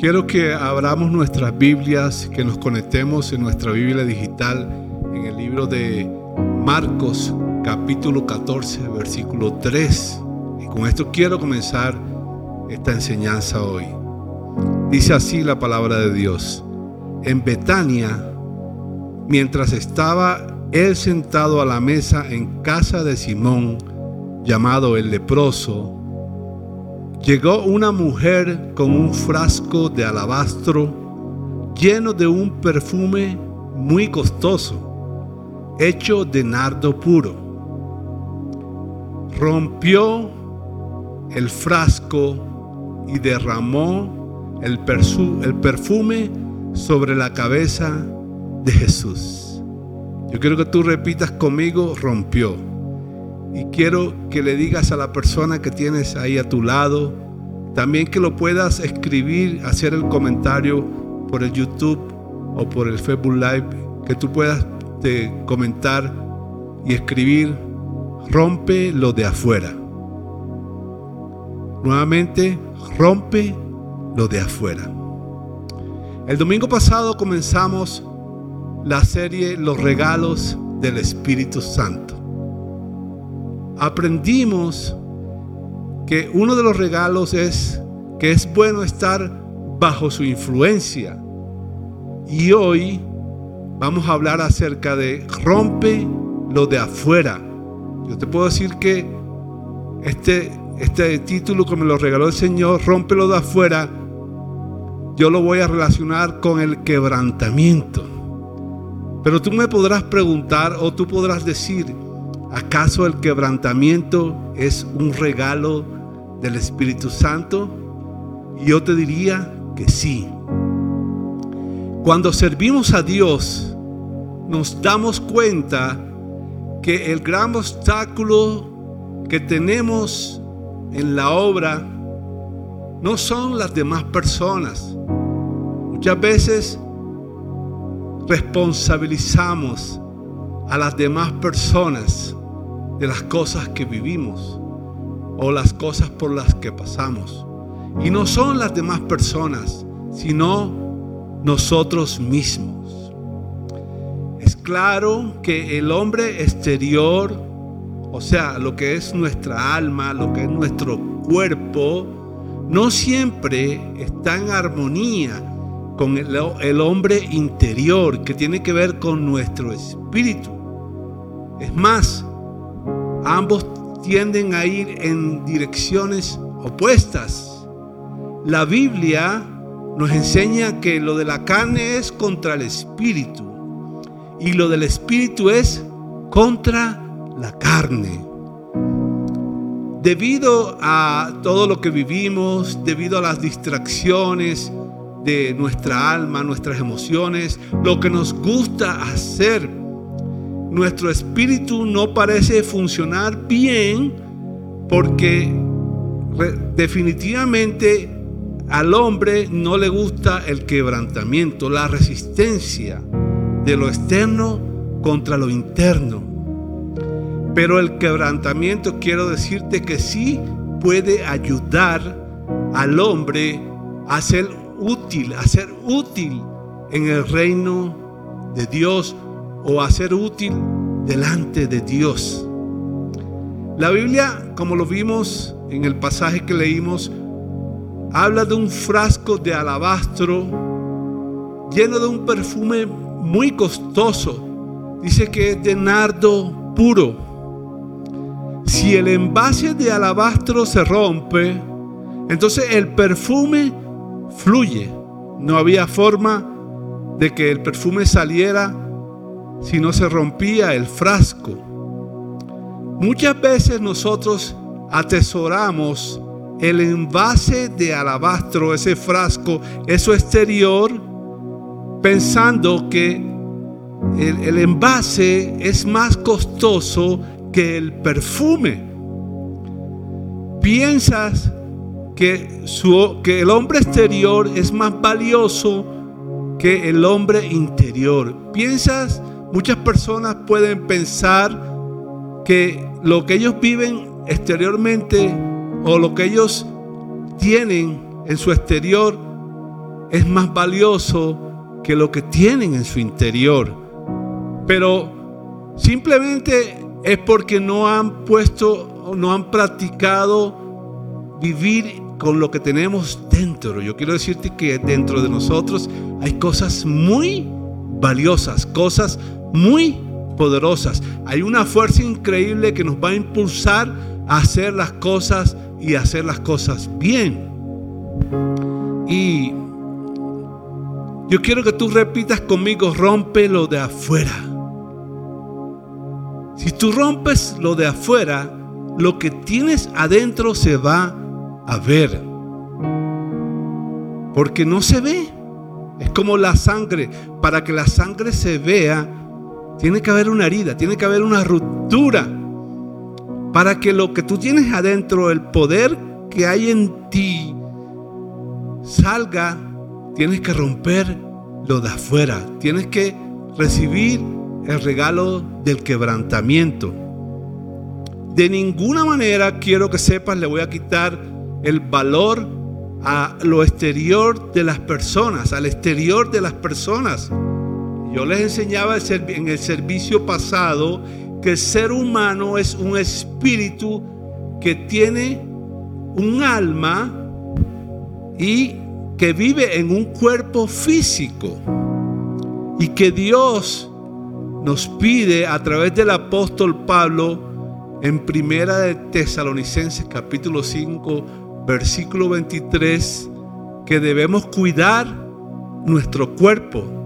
Quiero que abramos nuestras Biblias, que nos conectemos en nuestra Biblia digital en el libro de Marcos capítulo 14 versículo 3. Y con esto quiero comenzar esta enseñanza hoy. Dice así la palabra de Dios. En Betania, mientras estaba él sentado a la mesa en casa de Simón, llamado el leproso, llegó una mujer con un frasco de alabastro lleno de un perfume muy costoso, hecho de nardo puro. Rompió el frasco y derramó el, perfume sobre la cabeza de Jesús. Yo quiero que tú repitas conmigo, rompió. Y quiero que le digas a la persona que tienes ahí a tu lado, también que lo puedas escribir, hacer el comentario por el YouTube o por el Facebook Live, que tú puedas te, comentar y escribir, rompe lo de afuera. Nuevamente, rompe lo de afuera. El domingo pasado comenzamos la serie Los regalos del Espíritu Santo. Aprendimos que uno de los regalos es que es bueno estar bajo su influencia. Y hoy vamos a hablar acerca de rompe lo de afuera. Yo te puedo decir que este, este título que me lo regaló el Señor, rompe lo de afuera, yo lo voy a relacionar con el quebrantamiento. Pero tú me podrás preguntar o tú podrás decir, ¿acaso el quebrantamiento es un regalo del Espíritu Santo? Yo te diría que sí. Cuando servimos a Dios, nos damos cuenta que el gran obstáculo que tenemos en la obra no son las demás personas, Muchas veces responsabilizamos a las demás personas de las cosas que vivimos o las cosas por las que pasamos. Y no son las demás personas, sino nosotros mismos. Es claro que el hombre exterior, o sea, lo que es nuestra alma, lo que es nuestro cuerpo, no siempre está en armonía con el, hombre interior que tiene que ver con nuestro espíritu. Es más, ambos tienden a ir en direcciones opuestas. La Biblia nos enseña que lo de la carne es contra el espíritu y lo del espíritu es contra la carne. Debido a todo lo que vivimos, debido a las distracciones, de nuestra alma, nuestras emociones, lo que nos gusta hacer. Nuestro espíritu no parece funcionar bien porque definitivamente al hombre no le gusta el quebrantamiento, la resistencia de lo externo contra lo interno. Pero el quebrantamiento quiero decirte que sí puede ayudar al hombre a ser útil, a ser útil en el reino de Dios o a ser útil delante de Dios. La Biblia, como lo vimos en el pasaje que leímos, habla de un frasco de alabastro lleno de un perfume muy costoso. Dice que es de nardo puro. Si el envase de alabastro se rompe, entonces el perfume fluye. No había forma de que el perfume saliera si no se rompía el frasco. Muchas veces nosotros atesoramos el envase de alabastro, ese frasco, eso exterior, pensando que el, envase es más costoso que el perfume. Piensas que, que el hombre exterior es más valioso que el hombre interior. Piensas, muchas personas pueden pensar que lo que ellos viven exteriormente o lo que ellos tienen en su exterior es más valioso que lo que tienen en su interior. Pero simplemente es porque no han puesto, no han practicado vivir con lo que tenemos dentro. Yo quiero decirte que dentro de nosotros hay cosas muy valiosas, cosas muy poderosas. Hay una fuerza increíble que nos va a impulsar a hacer las cosas y hacer las cosas bien. Y yo quiero que tú repitas conmigo, rompe lo de afuera. Si tú rompes lo de afuera, lo que tienes adentro se va a ver. Porque no se ve. Es como la sangre. Para que la sangre se vea, tiene que haber una herida, tiene que haber una ruptura. Para que lo que tú tienes adentro, el poder que hay en ti, salga, tienes que romper lo de afuera. Tienes que recibir el regalo del quebrantamiento. De ninguna manera quiero que sepas, le voy a quitar el valor a lo exterior de las personas, al exterior de las personas. Yo les enseñaba en el servicio pasado que el ser humano es un espíritu que tiene un alma y que vive en un cuerpo físico. Y que Dios nos pide a través del apóstol Pablo en Primera de Tesalonicenses capítulo 5 versículo 23 que debemos cuidar nuestro cuerpo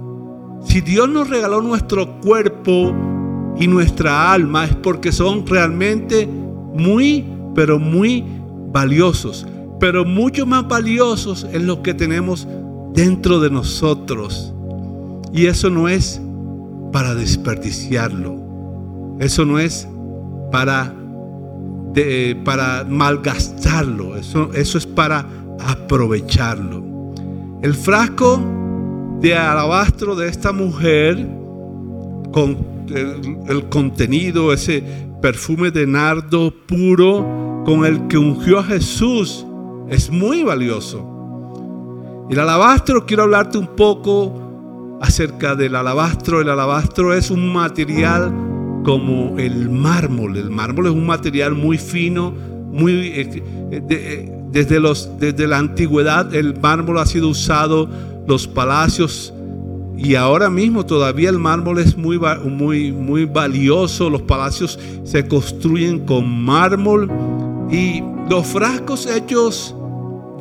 si Dios nos regaló nuestro cuerpo y nuestra alma es porque son realmente muy, pero muy valiosos. Pero mucho más valiosos es lo que tenemos dentro de nosotros. Y eso no es para desperdiciarlo. Eso no es para, para malgastarlo. Eso, eso es para aprovecharlo. El frasco de alabastro de esta mujer con el, contenido, ese perfume de nardo puro con el que ungió a Jesús, es muy valioso. El alabastro, quiero hablarte un poco acerca del alabastro. El alabastro es un material como el mármol. El mármol es un material muy fino, muy eh, eh, desde, los, desde la antigüedad el mármol ha sido usado los palacios y ahora mismo todavía el mármol es muy, muy, muy valioso. Los palacios se construyen con mármol y los frascos hechos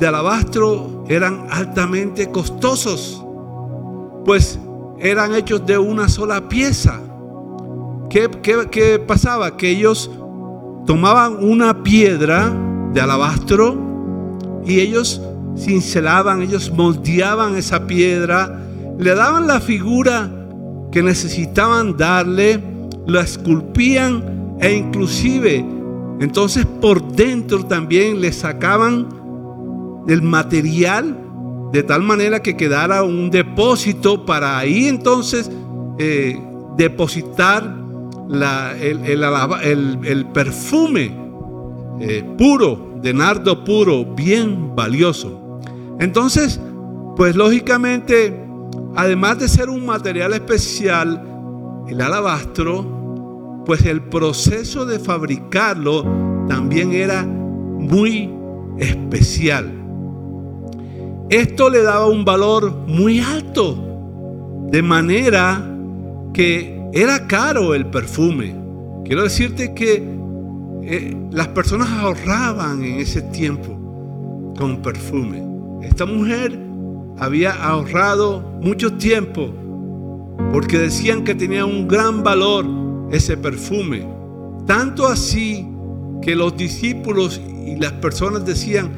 de alabastro eran altamente costosos, pues eran hechos de una sola pieza. ¿Qué, qué pasaba? Que ellos tomaban una piedra de alabastro y ellos cincelaban, ellos moldeaban esa piedra, le daban la figura que necesitaban darle, la esculpían e inclusive entonces por dentro también le sacaban el material de tal manera que quedara un depósito para ahí entonces eh, depositar el, perfume eh, puro, de nardo puro, bien valioso. Entonces, pues lógicamente, además de ser un material especial, el alabastro, pues el proceso de fabricarlo también era muy especial. Esto le daba un valor muy alto, de manera que era caro el perfume. Quiero decirte que eh, las personas ahorraban en ese tiempo con perfume. Esta mujer había ahorrado mucho tiempo porque decían que tenía un gran valor ese perfume. Tanto así que los discípulos y las personas decían,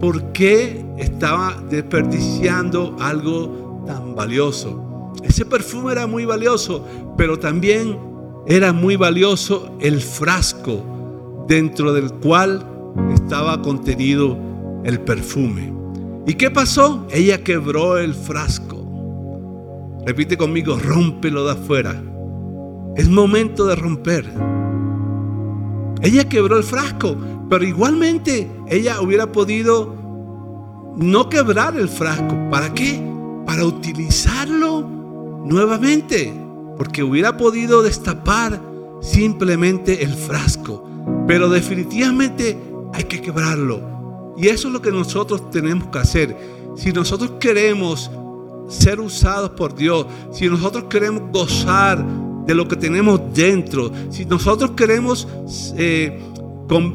¿por qué estaba desperdiciando algo tan valioso? Ese perfume era muy valioso, pero también era muy valioso el frasco dentro del cual estaba contenido el perfume. ¿Y qué pasó? Ella quebró el frasco. Repite conmigo, rómpelo de afuera. Es momento de romper. Ella quebró el frasco, pero igualmente ella hubiera podido no quebrar el frasco. ¿Para qué? Para utilizarlo nuevamente. Porque hubiera podido destapar simplemente el frasco. Pero definitivamente hay que quebrarlo. Y eso es lo que nosotros tenemos que hacer. Si nosotros queremos ser usados por Dios, si nosotros queremos gozar de lo que tenemos dentro, si nosotros queremos eh,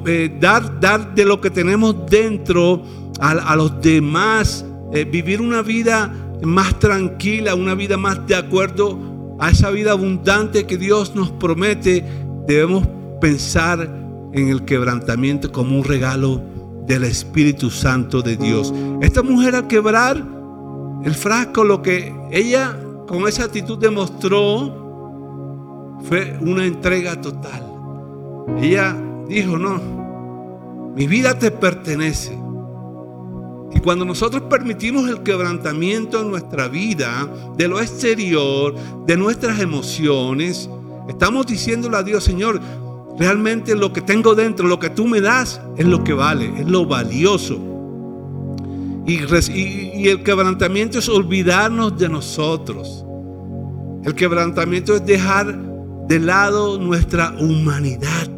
eh, dar, dar de lo que tenemos dentro a, los demás, eh, vivir una vida más tranquila, una vida más de acuerdo a esa vida abundante que Dios nos promete, debemos pensar en el quebrantamiento como un regalo del Espíritu Santo de Dios. Esta mujer al quebrar el frasco, lo que ella con esa actitud demostró fue una entrega total. Ella dijo, no, mi vida te pertenece. Y cuando nosotros permitimos el quebrantamiento en nuestra vida, de lo exterior, de nuestras emociones, estamos diciéndole a Dios, Señor, realmente lo que tengo dentro, lo que tú me das, es lo que vale, es lo valioso. Y, y, el quebrantamiento es olvidarnos de nosotros. El quebrantamiento es dejar de lado nuestra humanidad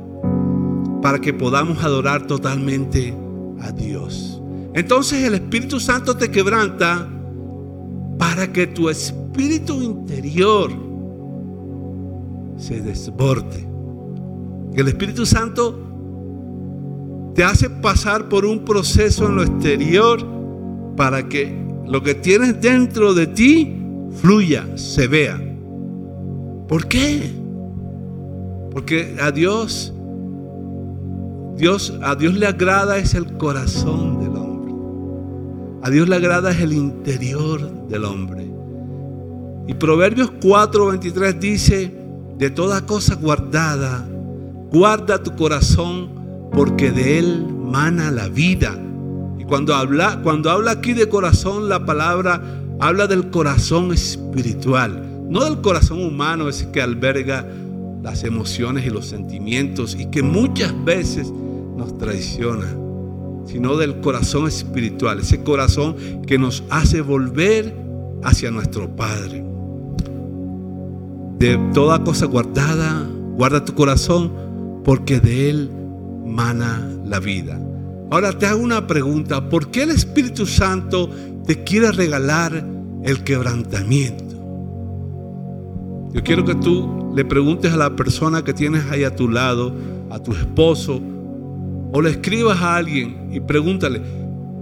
para que podamos adorar totalmente a Dios. Entonces el Espíritu Santo te quebranta para que tu espíritu interior se desborde. El Espíritu Santo te hace pasar por un proceso en lo exterior para que lo que tienes dentro de ti fluya, se vea. ¿Por qué? Porque a Dios Dios, a Dios le agrada es el corazón del hombre. A Dios le agrada es el interior del hombre. Y Proverbios 4:23 dice, de toda cosa guardada, guarda tu corazón porque de él mana la vida. Y cuando habla, cuando habla aquí de corazón, la palabra habla del corazón espiritual, no del corazón humano, ese que alberga las emociones y los sentimientos y que muchas veces nos traiciona, sino del corazón espiritual, ese corazón que nos hace volver hacia nuestro Padre. De toda cosa guardada, guarda tu corazón, porque de él mana la vida. Ahora te hago una pregunta, ¿por qué el Espíritu Santo te quiere regalar el quebrantamiento? Yo quiero que tú le preguntes a la persona que tienes ahí a tu lado, a tu esposo, o le escribas a alguien y pregúntale,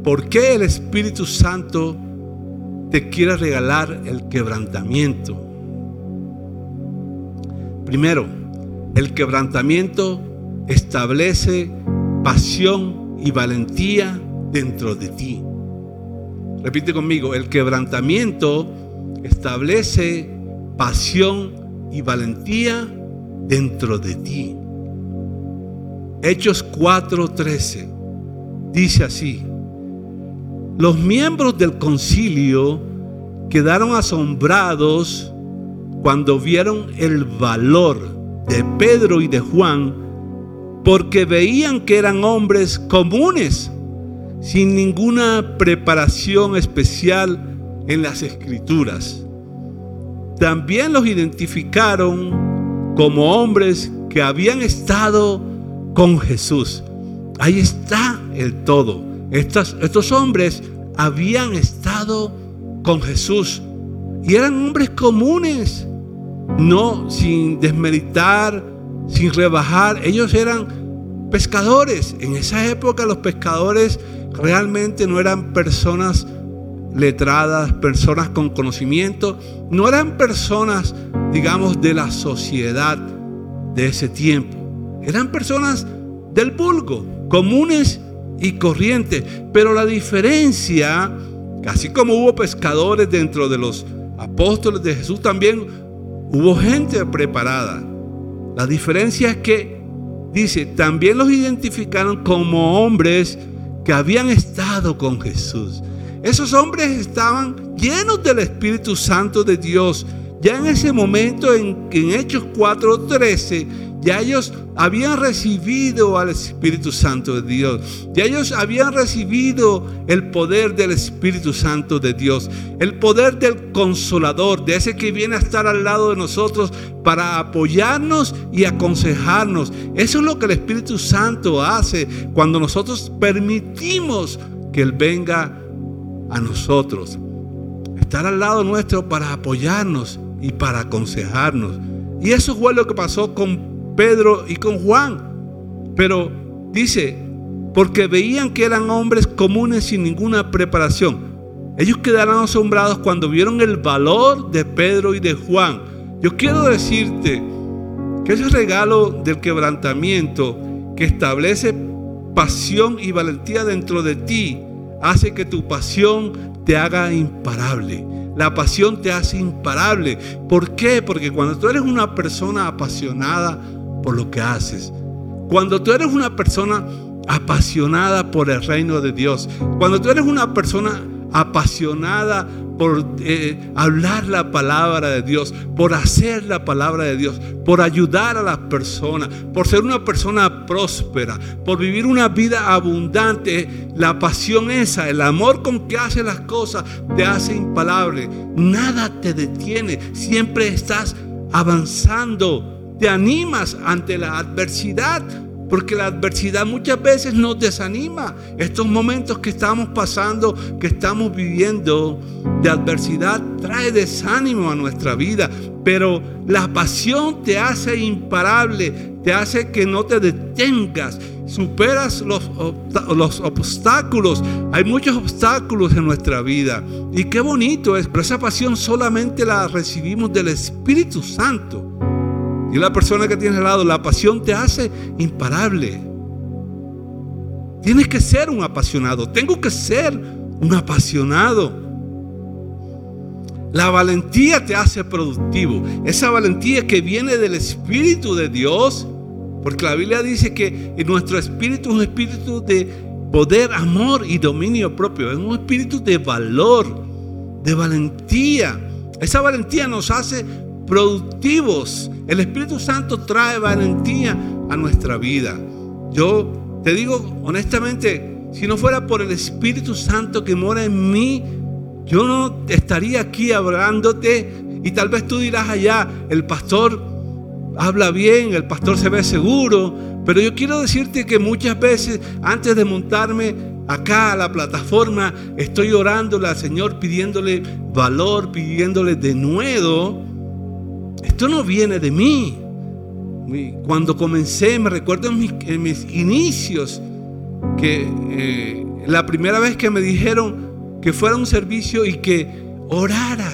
¿por qué el Espíritu Santo te quiere regalar el quebrantamiento? Primero, el quebrantamiento establece pasión y valentía dentro de ti. Repite conmigo, el quebrantamiento establece pasión y valentía dentro de ti. Hechos 4:13 dice así, los miembros del concilio quedaron asombrados cuando vieron el valor de Pedro y de Juan porque veían que eran hombres comunes, sin ninguna preparación especial en las escrituras. También los identificaron como hombres que habían estado con Jesús. Ahí está el todo. Estos, hombres habían estado con Jesús y eran hombres comunes, no sin desmeritar, sin rebajar. Ellos eran pescadores. En esa época los pescadores realmente no eran personas letradas, personas con conocimiento, no eran personas, digamos, de la sociedad de ese tiempo. Eran personas del vulgo, comunes y corrientes. Pero la diferencia, así como hubo pescadores dentro de los apóstoles de Jesús, también hubo gente preparada. La diferencia es que, dice, también los identificaron como hombres que habían estado con Jesús. Esos hombres estaban llenos del Espíritu Santo de Dios. Ya en ese momento, en, en Hechos 4:13, ya ellos habían recibido al Espíritu Santo de Dios, ya ellos habían recibido el poder del Espíritu Santo de Dios, el poder del consolador, de ese que viene a estar al lado de nosotros para apoyarnos y aconsejarnos. Eso es lo que el Espíritu Santo hace cuando nosotros permitimos que Él venga a nosotros. Estar al lado nuestro para apoyarnos y para aconsejarnos. Y eso fue lo que pasó con Pedro y con Juan. Pero dice, porque veían que eran hombres comunes sin ninguna preparación. Ellos quedaron asombrados cuando vieron el valor de Pedro y de Juan. Yo quiero decirte que ese regalo del quebrantamiento que establece pasión y valentía dentro de ti hace que tu pasión te haga imparable. La pasión te hace imparable. ¿Por qué? Porque cuando tú eres una persona apasionada por lo que haces, cuando tú eres una persona apasionada por el reino de Dios, cuando tú eres una persona apasionada por eh, hablar la palabra de Dios, por hacer la palabra de Dios, por ayudar a las personas, por ser una persona próspera, por vivir una vida abundante. La pasión esa, el amor con que hace las cosas, te hace impalable. Nada te detiene. Siempre estás avanzando. Te animas ante la adversidad porque la adversidad muchas veces nos desanima. Estos momentos que estamos pasando, que estamos viviendo de adversidad, trae desánimo a nuestra vida. Pero la pasión te hace imparable, te hace que no te detengas. Superas los, los obstáculos. Hay muchos obstáculos en nuestra vida. Y qué bonito es. Pero esa pasión solamente la recibimos del Espíritu Santo. Y la persona que tienes al lado, la pasión te hace imparable. Tienes que ser un apasionado. Tengo que ser un apasionado. La valentía te hace productivo. Esa valentía que viene del Espíritu de Dios. Porque la Biblia dice que nuestro espíritu es un espíritu de poder, amor y dominio propio. Es un espíritu de valor, de valentía. Esa valentía nos hace productivos. El Espíritu Santo trae valentía a nuestra vida. Yo te digo honestamente, si no fuera por el Espíritu Santo que mora en mí, yo no estaría aquí hablándote y tal vez tú dirás allá, el pastor habla bien, el pastor se ve seguro, pero yo quiero decirte que muchas veces antes de montarme acá a la plataforma, estoy orándole al Señor pidiéndole valor, pidiéndole de nuevo esto no viene de mí. Cuando comencé, me recuerdo en mis, inicios, que eh, la primera vez que me dijeron que fuera un servicio y que orara,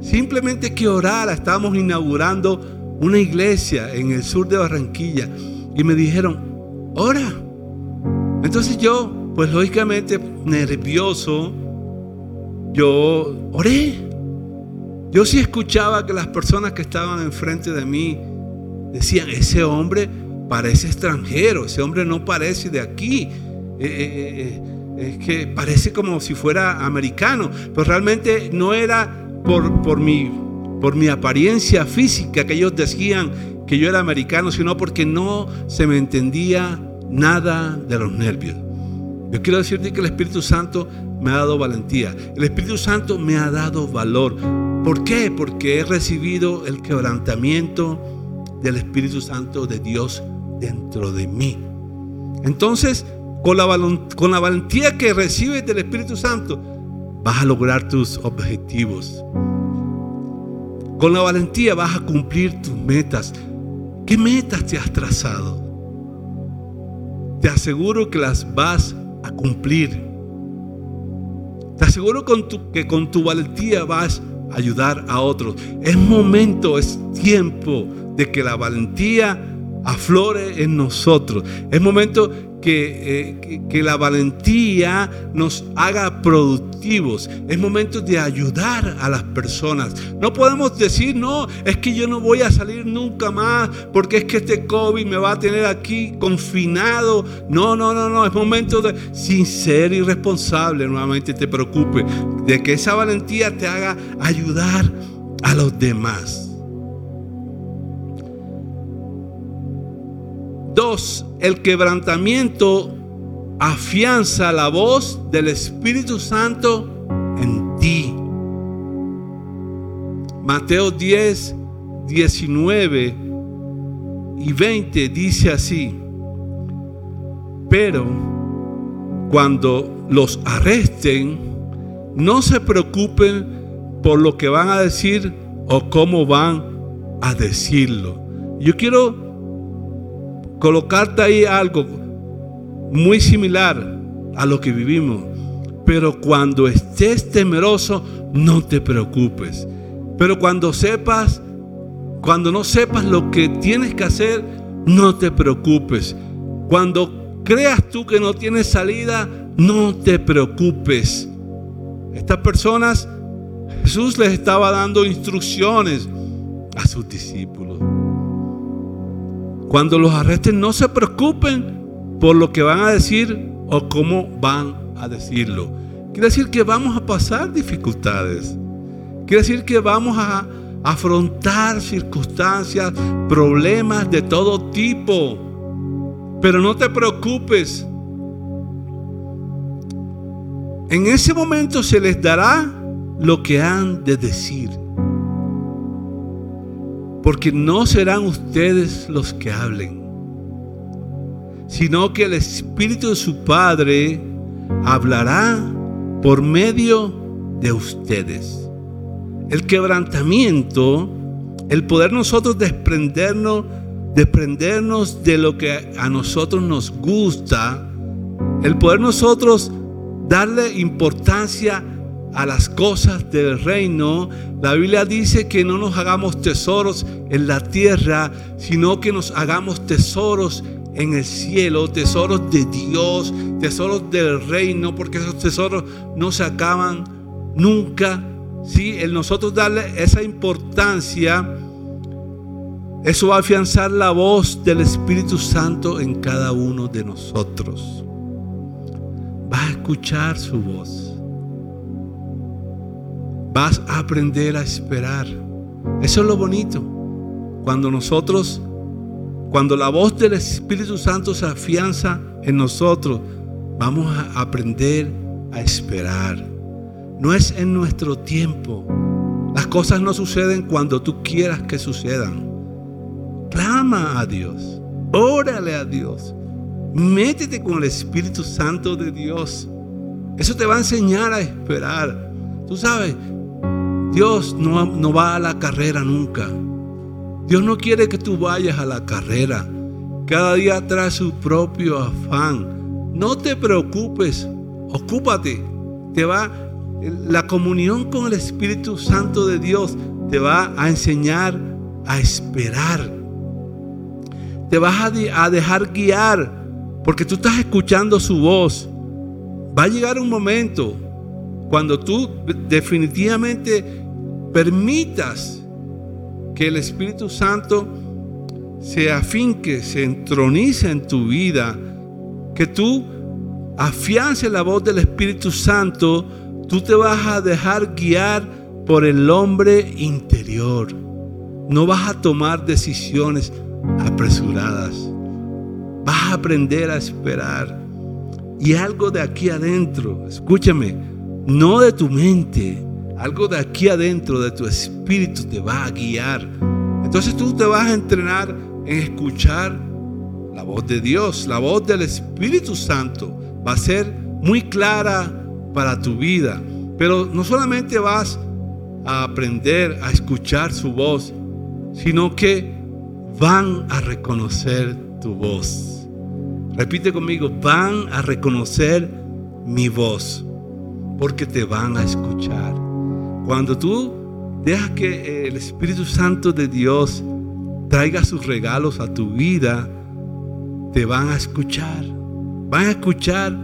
simplemente que orara, estábamos inaugurando una iglesia en el sur de Barranquilla y me dijeron, ora. Entonces yo, pues lógicamente nervioso, yo oré. Yo sí escuchaba que las personas que estaban enfrente de mí decían, ese hombre parece extranjero, ese hombre no parece de aquí. Eh, eh, eh, es que parece como si fuera americano, pero realmente no era por, por, mi, por mi apariencia física que ellos decían que yo era americano, sino porque no se me entendía nada de los nervios. Yo quiero decirte que el Espíritu Santo me ha dado valentía. El Espíritu Santo me ha dado valor. ¿Por qué? Porque he recibido el quebrantamiento del Espíritu Santo de Dios dentro de mí. Entonces, con la, con la valentía que recibes del Espíritu Santo, vas a lograr tus objetivos. Con la valentía vas a cumplir tus metas. ¿Qué metas te has trazado? Te aseguro que las vas a cumplir. Te aseguro que con tu valentía vas a ayudar a otros. Es momento, es tiempo de que la valentía aflore en nosotros. Es momento eh, que, la valentía nos haga productivos. Es momento de ayudar a las personas. No podemos decir, no, es que yo no voy a salir nunca más porque es que este COVID me va a tener aquí confinado. No, no, no, no. Es momento de, sin ser irresponsable, nuevamente te preocupe, de que esa valentía te haga ayudar a los demás. Dos, el quebrantamiento afianza la voz del Espíritu Santo en ti. Mateo 10, 19 y 20 dice así, pero cuando los arresten, no se preocupen por lo que van a decir o cómo van a decirlo. Yo quiero colocarte ahí algo muy similar a lo que vivimos. Pero cuando estés temeroso, no te preocupes. Pero cuando sepas, cuando no sepas lo que tienes que hacer, no te preocupes. Cuando creas tú que no tienes salida, no te preocupes. Estas personas, Jesús les estaba dando instrucciones a sus discípulos. Cuando los arresten, no se preocupen por lo que van a decir o cómo van a decirlo. Quiere decir que vamos a pasar dificultades. Quiere decir que vamos a afrontar circunstancias, problemas de todo tipo. Pero no te preocupes. En ese momento se les dará lo que han de decir. Porque no serán ustedes los que hablen, sino que el Espíritu de su Padre hablará por medio de ustedes. El quebrantamiento, el poder nosotros desprendernos, desprendernos de lo que a nosotros nos gusta, el poder nosotros darle importancia a las cosas del reino. La Biblia dice que no nos hagamos tesoros en la tierra, sino que nos hagamos tesoros en el cielo, tesoros de Dios, tesoros del reino, porque esos tesoros no se acaban nunca ¿sí? el nosotros darle esa importancia, eso va a afianzar la voz del Espíritu Santo en cada uno de nosotros. Va a escuchar su voz. Vas a aprender a esperar. Eso es lo bonito. Cuando nosotros, cuando la voz del Espíritu Santo se afianza en nosotros, vamos a aprender a esperar. No es en nuestro tiempo. Las cosas no suceden cuando tú quieras que sucedan. Clama a Dios. Órale a Dios. Métete con el Espíritu Santo de Dios. Eso te va a enseñar a esperar. Tú sabes, Dios no, no va a la carrera nunca. Dios no quiere que tú vayas a la carrera. Cada día trae su propio afán. No te preocupes, ocúpate. Te va la comunión con el Espíritu Santo de Dios te va a enseñar a esperar. Te vas a, dejar guiar porque tú estás escuchando su voz. Va a llegar un momento cuando tú definitivamente permitas que el Espíritu Santo se afinque, se entronice en tu vida, que tú afiances la voz del Espíritu Santo Tú te vas a dejar guiar por el hombre interior. No vas a tomar decisiones apresuradas. Vas a aprender a esperar. Y algo de aquí adentro, escúchame, no de tu mente, algo de aquí adentro, de tu espíritu, te va a guiar. Entonces tú te vas a entrenar en escuchar la voz de Dios, la voz del Espíritu Santo. Va a ser muy clara, para tu vida. Pero no solamente vas a aprender a escuchar su voz, sino que van a reconocer tu voz. Repite conmigo, van a reconocer mi voz, porque te van a escuchar. Cuando tú dejas que el Espíritu Santo de Dios traiga sus regalos a tu vida, te van a escuchar. Van a escuchar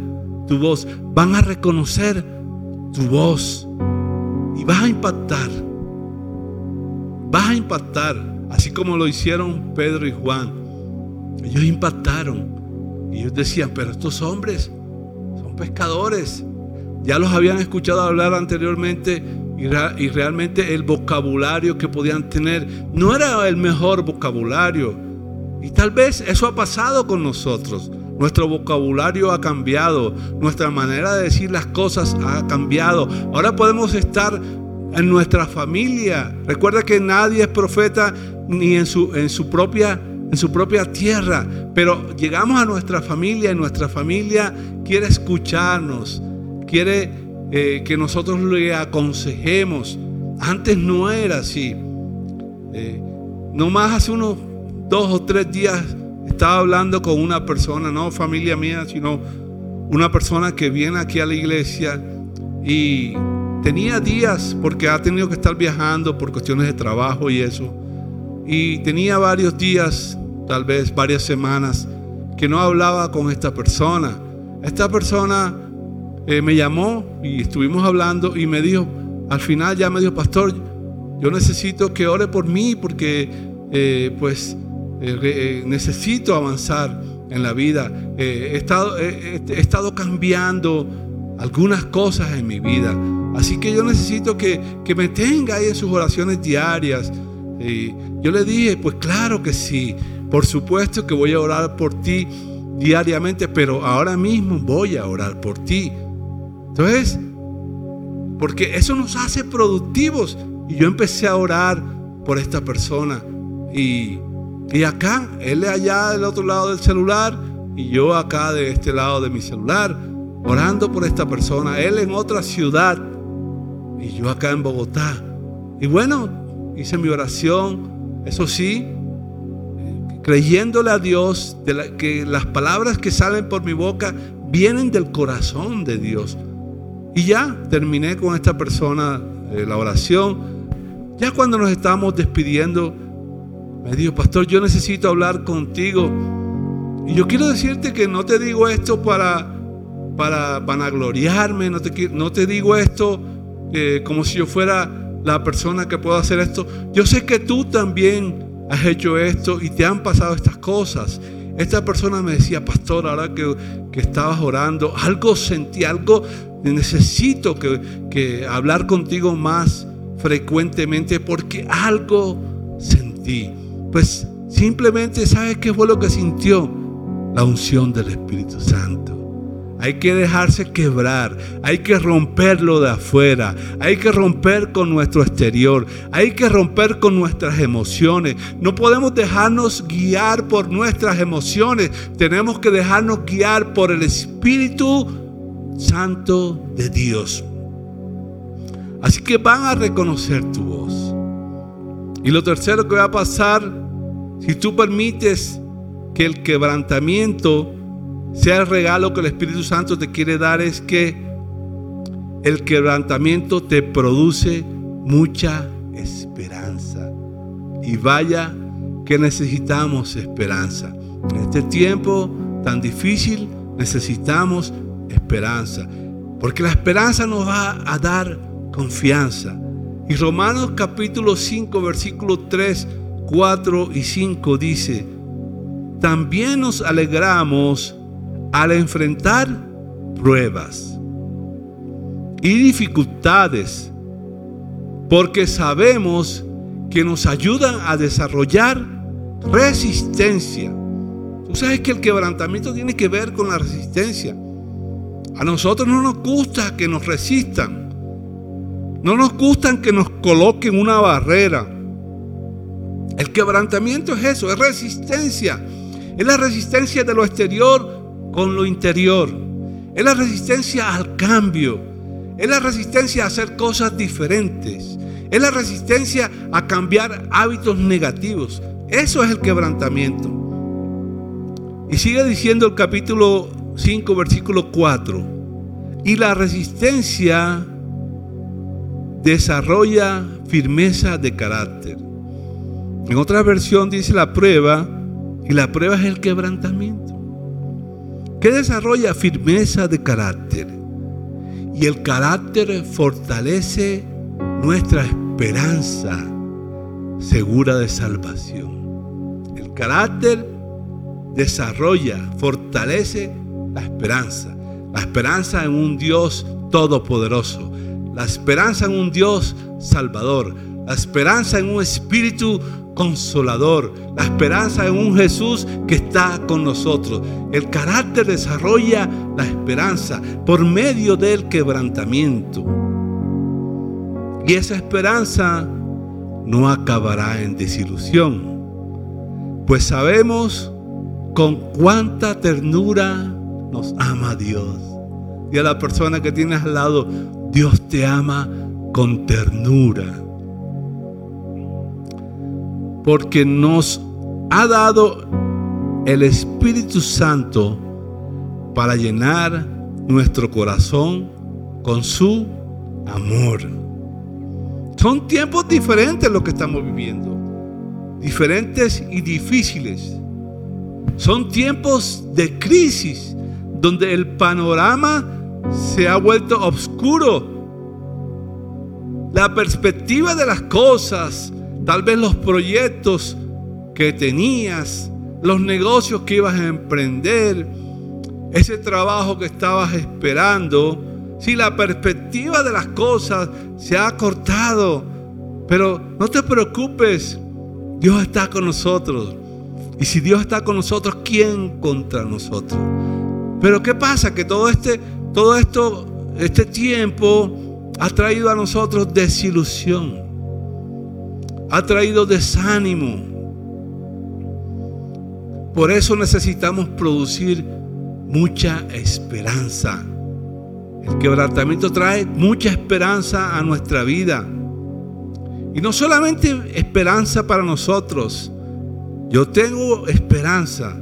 tu voz, van a reconocer tu voz y vas a impactar. Vas a impactar, así como lo hicieron Pedro y Juan. Ellos impactaron. Y ellos decían, pero estos hombres son pescadores. Ya los habían escuchado hablar anteriormente y, realmente el vocabulario que podían tener no era el mejor vocabulario. Y tal vez eso ha pasado con nosotros. Nuestro vocabulario ha cambiado, nuestra manera de decir las cosas ha cambiado. Ahora podemos estar en nuestra familia. Recuerda que nadie es profeta ni en su, en su propia en su propia tierra, pero llegamos a nuestra familia y nuestra familia quiere escucharnos, quiere eh, que nosotros le aconsejemos. Antes no era así. Eh, no más hace unos dos o tres días estaba hablando con una persona, no familia mía, sino una persona que viene aquí a la iglesia y tenía días porque ha tenido que estar viajando por cuestiones de trabajo y eso. Y tenía varios días, tal vez varias semanas, que no hablaba con esta persona. Esta persona eh, me llamó y estuvimos hablando y me dijo, al final ya me dijo, pastor, yo necesito que ore por mí porque eh, pues eh, necesito avanzar en la vida. he, estado, he estado cambiando algunas cosas en mi vida. Así que yo necesito que, me tenga ahí en sus oraciones diarias. Y yo le dije, pues claro que sí, por supuesto que voy a orar por ti diariamente, pero ahora mismo voy a orar por ti. Entonces, porque eso nos hace productivos. Y yo empecé a orar por esta persona. Y, y acá, él allá del otro lado del celular y yo acá de este lado de mi celular, orando por esta persona. Él en otra ciudad y yo acá en Bogotá. Y bueno, hice mi oración, eso sí, creyéndole a Dios de que las palabras que salen por mi boca vienen del corazón de Dios. Y ya terminé con esta persona eh, la oración. Ya cuando nos estábamos despidiendo, me dijo, pastor, yo necesito hablar contigo. Y yo quiero decirte que no te digo esto para, para vanagloriarme, no te, no te digo esto eh, como si yo fuera la persona que puedo hacer esto. Yo sé que tú también has hecho esto y te han pasado estas cosas. Esta persona me decía, pastor, ahora que, que estabas orando, algo sentí, algo necesito que, que hablar contigo más frecuentemente porque algo sentí. Pues simplemente, ¿sabes qué fue lo que sintió? La unción del Espíritu Santo. Hay que dejarse quebrar, hay que romperlo de afuera, hay que romper con nuestro exterior, hay que romper con nuestras emociones. No podemos dejarnos guiar por nuestras emociones, tenemos que dejarnos guiar por el Espíritu Santo de Dios. Así que van a reconocer tu voz. Y lo tercero que va a pasar, si tú permites que el quebrantamiento sea el regalo que el Espíritu Santo te quiere dar es que el quebrantamiento te produce mucha esperanza. Y vaya que necesitamos esperanza. En este tiempo tan difícil necesitamos esperanza. Porque la esperanza nos va a dar confianza. Y Romanos capítulo 5, versículos 3, 4 y 5 dice, también nos alegramos al enfrentar pruebas y dificultades, porque sabemos que nos ayudan a desarrollar resistencia. Tú sabes que el quebrantamiento tiene que ver con la resistencia. A nosotros no nos gusta que nos resistan. No nos gusta que nos coloquen una barrera. El quebrantamiento es eso, es resistencia. Es la resistencia de lo exterior con lo interior. Es la resistencia al cambio. Es la resistencia a hacer cosas diferentes. Es la resistencia a cambiar hábitos negativos. Eso es el quebrantamiento. Y sigue diciendo el capítulo 5, versículo 4. Y la resistencia desarrolla firmeza de carácter. En otra versión dice la prueba, y la prueba es el quebrantamiento que desarrolla firmeza de carácter. Y el carácter fortalece nuestra esperanza segura de salvación. El carácter desarrolla, fortalece la esperanza. La esperanza en un Dios todopoderoso. La esperanza en un Dios salvador. la esperanza en un espíritu consolador, la esperanza en un Jesús que está con nosotros. El carácter desarrolla la esperanza por medio del quebrantamiento. Y esa esperanza no acabará en desilusión, pues sabemos con cuánta ternura nos ama Dios. Y a la persona que tienes al lado, Dios te ama con ternura porque nos ha dado el Espíritu Santo para llenar nuestro corazón con su amor. Son tiempos diferentes los que estamos viviendo, diferentes y difíciles. Son tiempos de crisis donde el panorama se ha vuelto oscuro. La perspectiva de las cosas Tal vez los proyectos que tenías, los negocios que ibas a emprender, ese trabajo que estabas esperando, si la perspectiva de las cosas se ha cortado, pero no te preocupes, Dios está con nosotros. Y si Dios está con nosotros, ¿quién contra nosotros? Pero ¿qué pasa? Que todo este, todo esto, este tiempo ha traído a nosotros desilusión ha traído desánimo. Por eso necesitamos producir mucha esperanza. El quebrantamiento trae mucha esperanza a nuestra vida. Y no solamente esperanza para nosotros. Yo tengo esperanza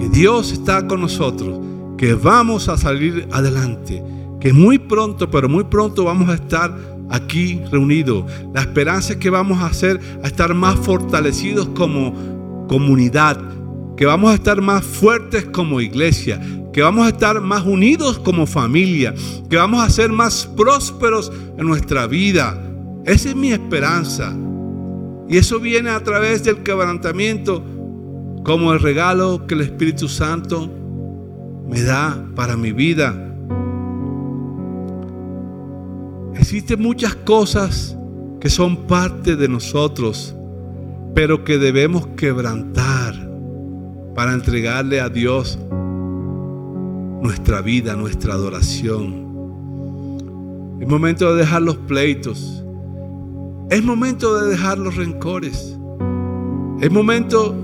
que Dios está con nosotros, que vamos a salir adelante, que muy pronto, pero muy pronto vamos a estar aquí reunidos. La esperanza es que vamos a hacer a estar más fortalecidos como comunidad, que vamos a estar más fuertes como iglesia, que vamos a estar más unidos como familia, que vamos a ser más prósperos en nuestra vida. Esa es mi esperanza. Y eso viene a través del quebrantamiento como el regalo que el Espíritu Santo me da para mi vida. Existen muchas cosas que son parte de nosotros, pero que debemos quebrantar para entregarle a Dios nuestra vida, nuestra adoración. Es momento de dejar los pleitos. Es momento de dejar los rencores. Es momento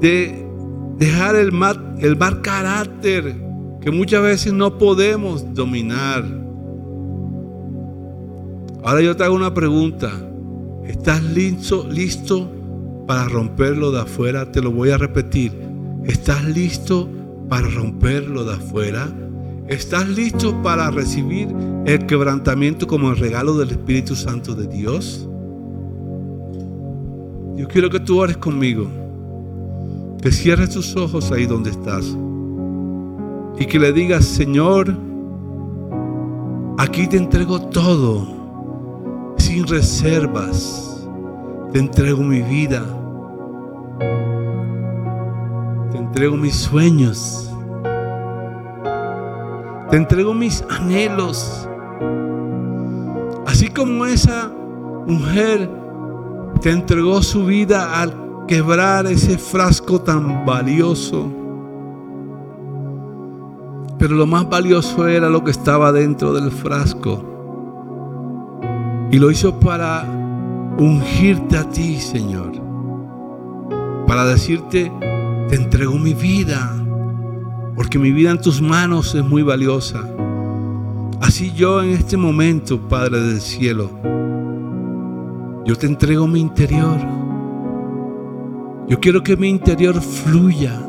de dejar el mal, el mal carácter que muchas veces no podemos dominar. Ahora yo te hago una pregunta. ¿Estás listo, listo para romperlo de afuera? Te lo voy a repetir. ¿Estás listo para romperlo de afuera? ¿Estás listo para recibir el quebrantamiento como el regalo del Espíritu Santo de Dios? Yo quiero que tú ores conmigo. Que cierres tus ojos ahí donde estás. Y que le digas, Señor, aquí te entrego todo sin reservas. Te entrego mi vida. Te entrego mis sueños. Te entrego mis anhelos. Así como esa mujer te entregó su vida al quebrar ese frasco tan valioso. Pero lo más valioso era lo que estaba dentro del frasco. Y lo hizo para ungirte a ti, Señor. Para decirte, te entrego mi vida, porque mi vida en tus manos es muy valiosa. Así yo en este momento, Padre del cielo, yo te entrego mi interior. Yo quiero que mi interior fluya.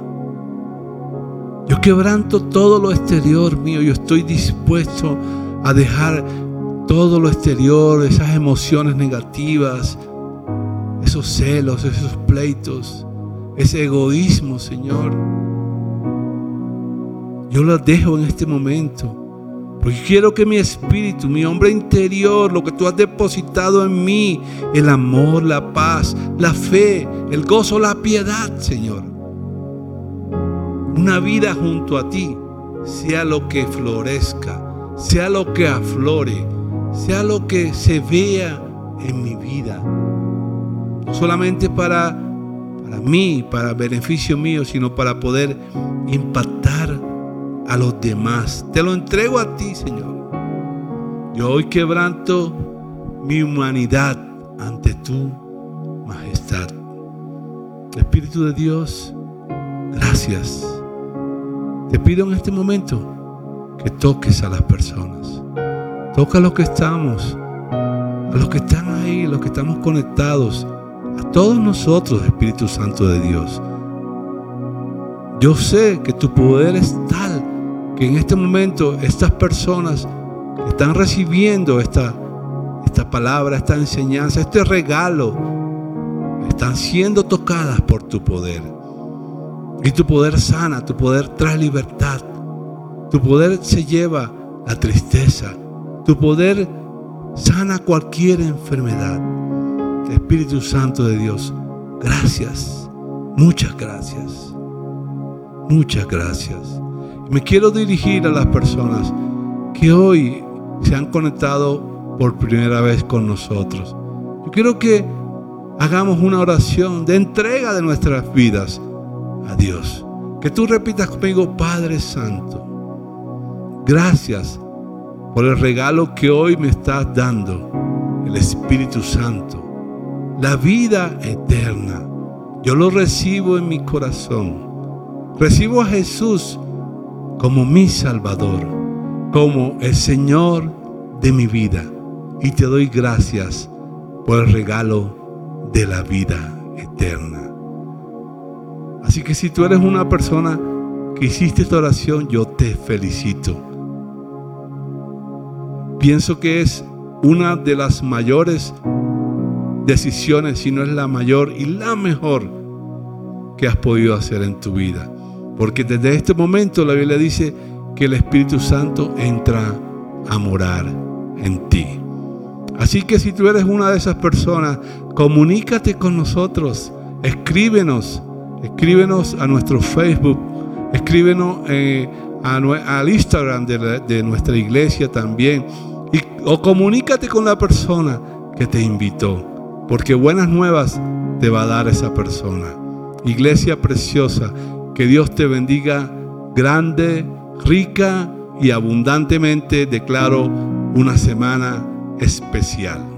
Yo quebranto todo lo exterior mío. Yo estoy dispuesto a dejar todo lo exterior, esas emociones negativas, esos celos, esos pleitos, ese egoísmo, Señor. Yo lo dejo en este momento. Porque quiero que mi espíritu, mi hombre interior, lo que tú has depositado en mí, el amor, la paz, la fe, el gozo, la piedad, Señor. Una vida junto a ti sea lo que florezca, sea lo que aflore sea lo que se vea en mi vida. No solamente para, para mí, para beneficio mío, sino para poder impactar a los demás. Te lo entrego a ti, Señor. Yo hoy quebranto mi humanidad ante tu majestad. Espíritu de Dios, gracias. Te pido en este momento que toques a las personas. Toca a los que estamos, a los que están ahí, a los que estamos conectados, a todos nosotros, Espíritu Santo de Dios. Yo sé que tu poder es tal que en este momento estas personas que están recibiendo esta, esta palabra, esta enseñanza, este regalo, están siendo tocadas por tu poder. Y tu poder sana, tu poder trae libertad. Tu poder se lleva la tristeza. Tu poder sana cualquier enfermedad. Espíritu Santo de Dios, gracias, muchas gracias, muchas gracias. Me quiero dirigir a las personas que hoy se han conectado por primera vez con nosotros. Yo quiero que hagamos una oración de entrega de nuestras vidas a Dios. Que tú repitas conmigo, Padre Santo, gracias por el regalo que hoy me estás dando, el Espíritu Santo, la vida eterna. Yo lo recibo en mi corazón. Recibo a Jesús como mi Salvador, como el Señor de mi vida. Y te doy gracias por el regalo de la vida eterna. Así que si tú eres una persona que hiciste esta oración, yo te felicito. Pienso que es una de las mayores decisiones, si no es la mayor y la mejor que has podido hacer en tu vida. Porque desde este momento la Biblia dice que el Espíritu Santo entra a morar en ti. Así que si tú eres una de esas personas, comunícate con nosotros, escríbenos, escríbenos a nuestro Facebook, escríbenos eh, al Instagram de, de, nuestra iglesia también, y, o comunícate con la persona que te invitó, porque buenas nuevas te va a dar esa persona. Iglesia preciosa, que Dios te bendiga grande, rica y abundantemente. Declaro una semana especial.